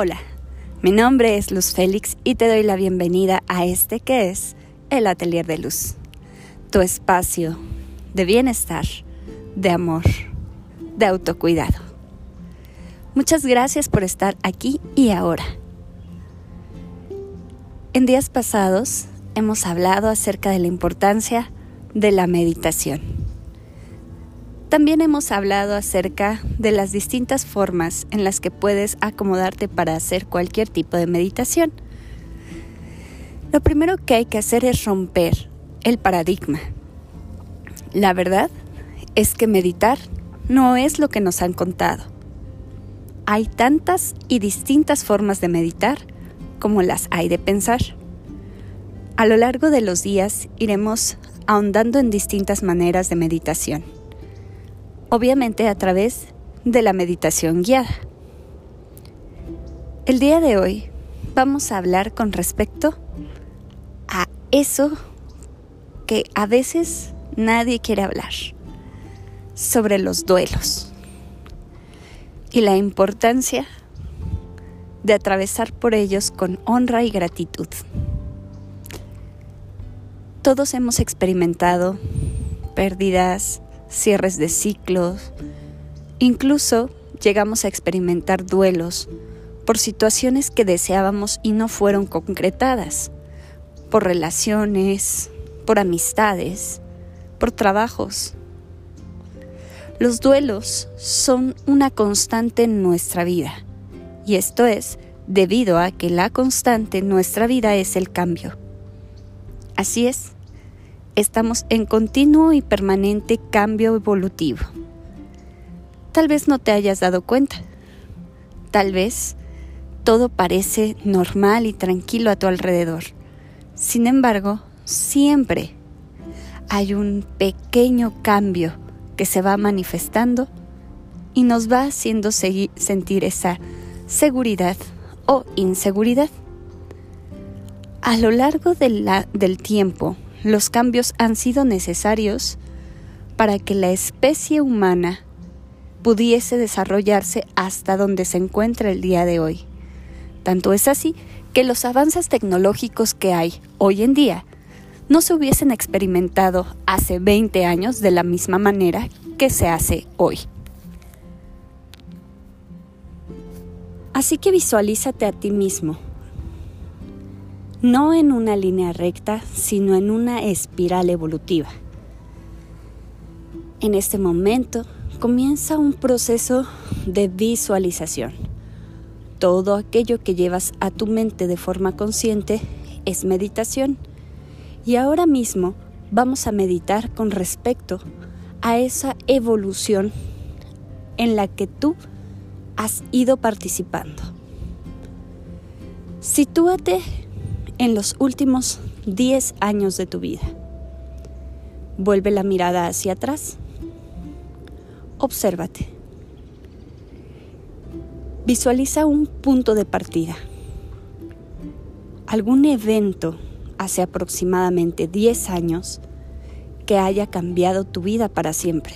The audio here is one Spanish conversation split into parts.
Hola, mi nombre es Luz Félix y te doy la bienvenida a este que es el Atelier de Luz, tu espacio de bienestar, de amor, de autocuidado. Muchas gracias por estar aquí y ahora. En días pasados hemos hablado acerca de la importancia de la meditación también hemos hablado acerca de las distintas formas en las que puedes acomodarte para hacer cualquier tipo de meditación. Lo primero que hay que hacer es romper el paradigma. La verdad es que meditar no es lo que nos han contado. Hay tantas y distintas formas de meditar como las hay de pensar. A lo largo de los días iremos ahondando en distintas maneras de meditación obviamente a través de la meditación guiada. El día de hoy vamos a hablar con respecto a eso que a veces nadie quiere hablar, sobre los duelos y la importancia de atravesar por ellos con honra y gratitud. Todos hemos experimentado pérdidas, cierres de ciclos, incluso llegamos a experimentar duelos por situaciones que deseábamos y no fueron concretadas, por relaciones, por amistades, por trabajos. Los duelos son una constante en nuestra vida, y esto es debido a que la constante en nuestra vida es el cambio. Así es, estamos en continuo y permanente cambio evolutivo. Tal vez no te hayas dado cuenta. Tal vez todo parece normal y tranquilo a tu alrededor. Sin embargo, siempre hay un pequeño cambio que se va manifestando y nos va haciendo sentir esa seguridad o inseguridad. A lo largo del tiempo, los cambios han sido necesarios para que la especie humana pudiese desarrollarse hasta donde se encuentra el día de hoy. Tanto es así que los avances tecnológicos que hay hoy en día no se hubiesen experimentado hace 20 años de la misma manera que se hace hoy. Así que visualízate a ti mismo no en una línea recta, sino en una espiral evolutiva. En este momento comienza un proceso de visualización. Todo aquello que llevas a tu mente de forma consciente es meditación. Y ahora mismo vamos a meditar con respecto a esa evolución en la que tú has ido participando. Sitúate en los últimos 10 años de tu vida. Vuelve la mirada hacia atrás. Obsérvate. Visualiza un punto de partida. Algún evento hace aproximadamente 10 años que haya cambiado tu vida para siempre.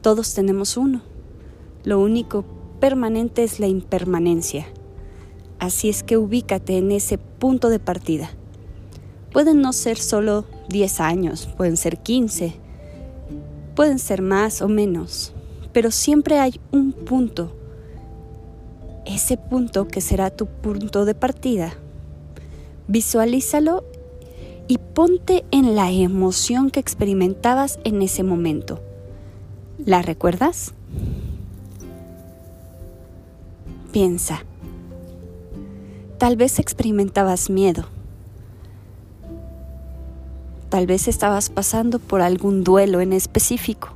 Todos tenemos uno. Lo único permanente es la impermanencia Así es que ubícate en ese punto de partida. Pueden no ser solo 10 años, pueden ser 15, pueden ser más o menos, pero siempre hay un punto. Ese punto que será tu punto de partida. Visualízalo y ponte en la emoción que experimentabas en ese momento. ¿La recuerdas? Piensa. Tal vez experimentabas miedo. Tal vez estabas pasando por algún duelo en específico.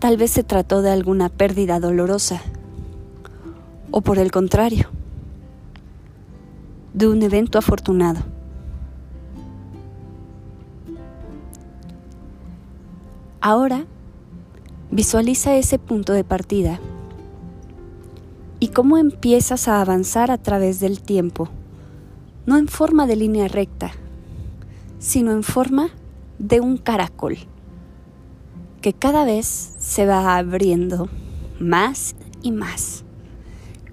Tal vez se trató de alguna pérdida dolorosa. O por el contrario, de un evento afortunado. Ahora, visualiza ese punto de partida y cómo empiezas a avanzar a través del tiempo, no en forma de línea recta, sino en forma de un caracol, que cada vez se va abriendo más y más.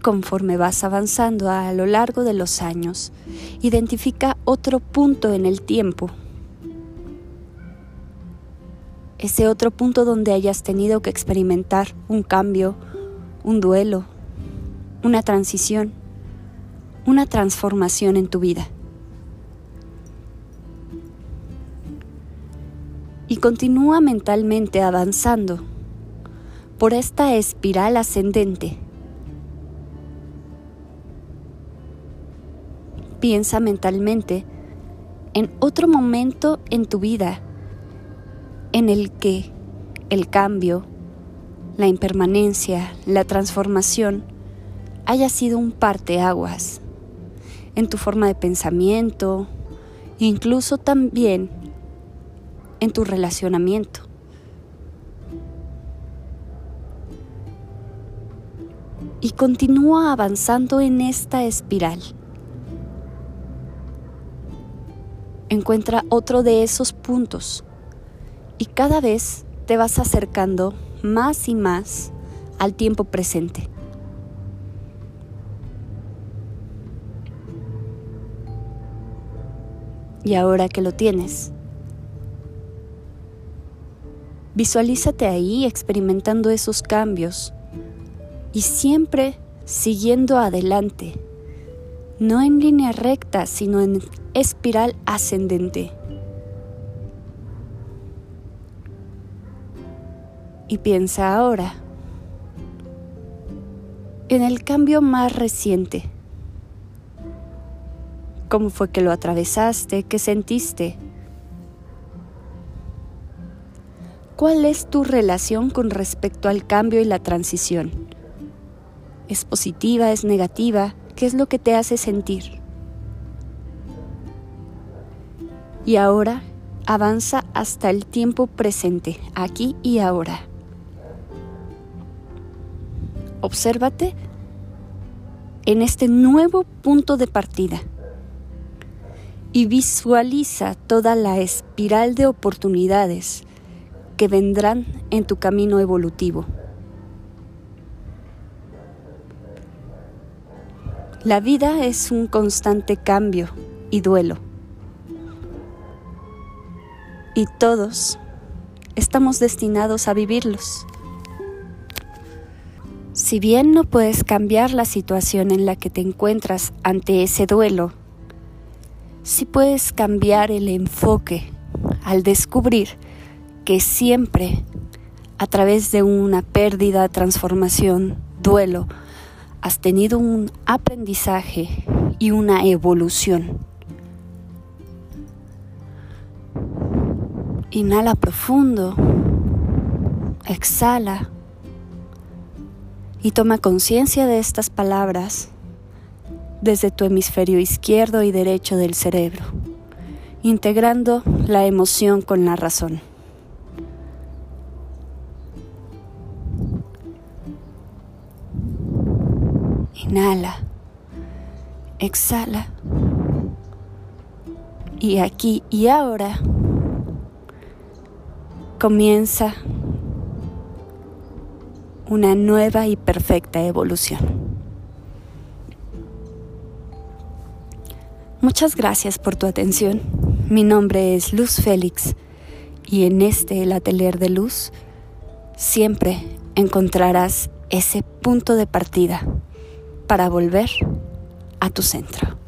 Conforme vas avanzando a lo largo de los años, identifica otro punto en el tiempo. Ese otro punto donde hayas tenido que experimentar un cambio, un duelo, una transición, una transformación en tu vida. Y continúa mentalmente avanzando por esta espiral ascendente. Piensa mentalmente en otro momento en tu vida en el que el cambio, la impermanencia, la transformación haya sido un parteaguas en tu forma de pensamiento, incluso también en tu relacionamiento. y continúa avanzando en esta espiral. Encuentra otro de esos puntos y cada vez te vas acercando más y más al tiempo presente. Y ahora que lo tienes, visualízate ahí experimentando esos cambios y siempre siguiendo adelante, no en línea recta, sino en espiral ascendente. Y piensa ahora en el cambio más reciente. ¿Cómo fue que lo atravesaste? ¿Qué sentiste? ¿Cuál es tu relación con respecto al cambio y la transición? ¿Es positiva? ¿Es negativa? ¿Qué es lo que te hace sentir? Y ahora avanza hasta el tiempo presente, aquí y ahora. Obsérvate en este nuevo punto de partida y visualiza toda la espiral de oportunidades que vendrán en tu camino evolutivo. La vida es un constante cambio y duelo. Y todos estamos destinados a vivirlos. Si bien no puedes cambiar la situación en la que te encuentras ante ese duelo, sí puedes cambiar el enfoque al descubrir que siempre a través de una pérdida, transformación, duelo, has tenido un aprendizaje y una evolución. Inhala profundo, exhala y toma conciencia de estas palabras desde tu hemisferio izquierdo y derecho del cerebro, integrando la emoción con la razón. Inhala. Exhala. Y aquí y ahora comienza una nueva y perfecta evolución. Muchas gracias por tu atención. Mi nombre es Luz Félix y en este el atelier de luz siempre encontrarás ese punto de partida para volver a tu centro.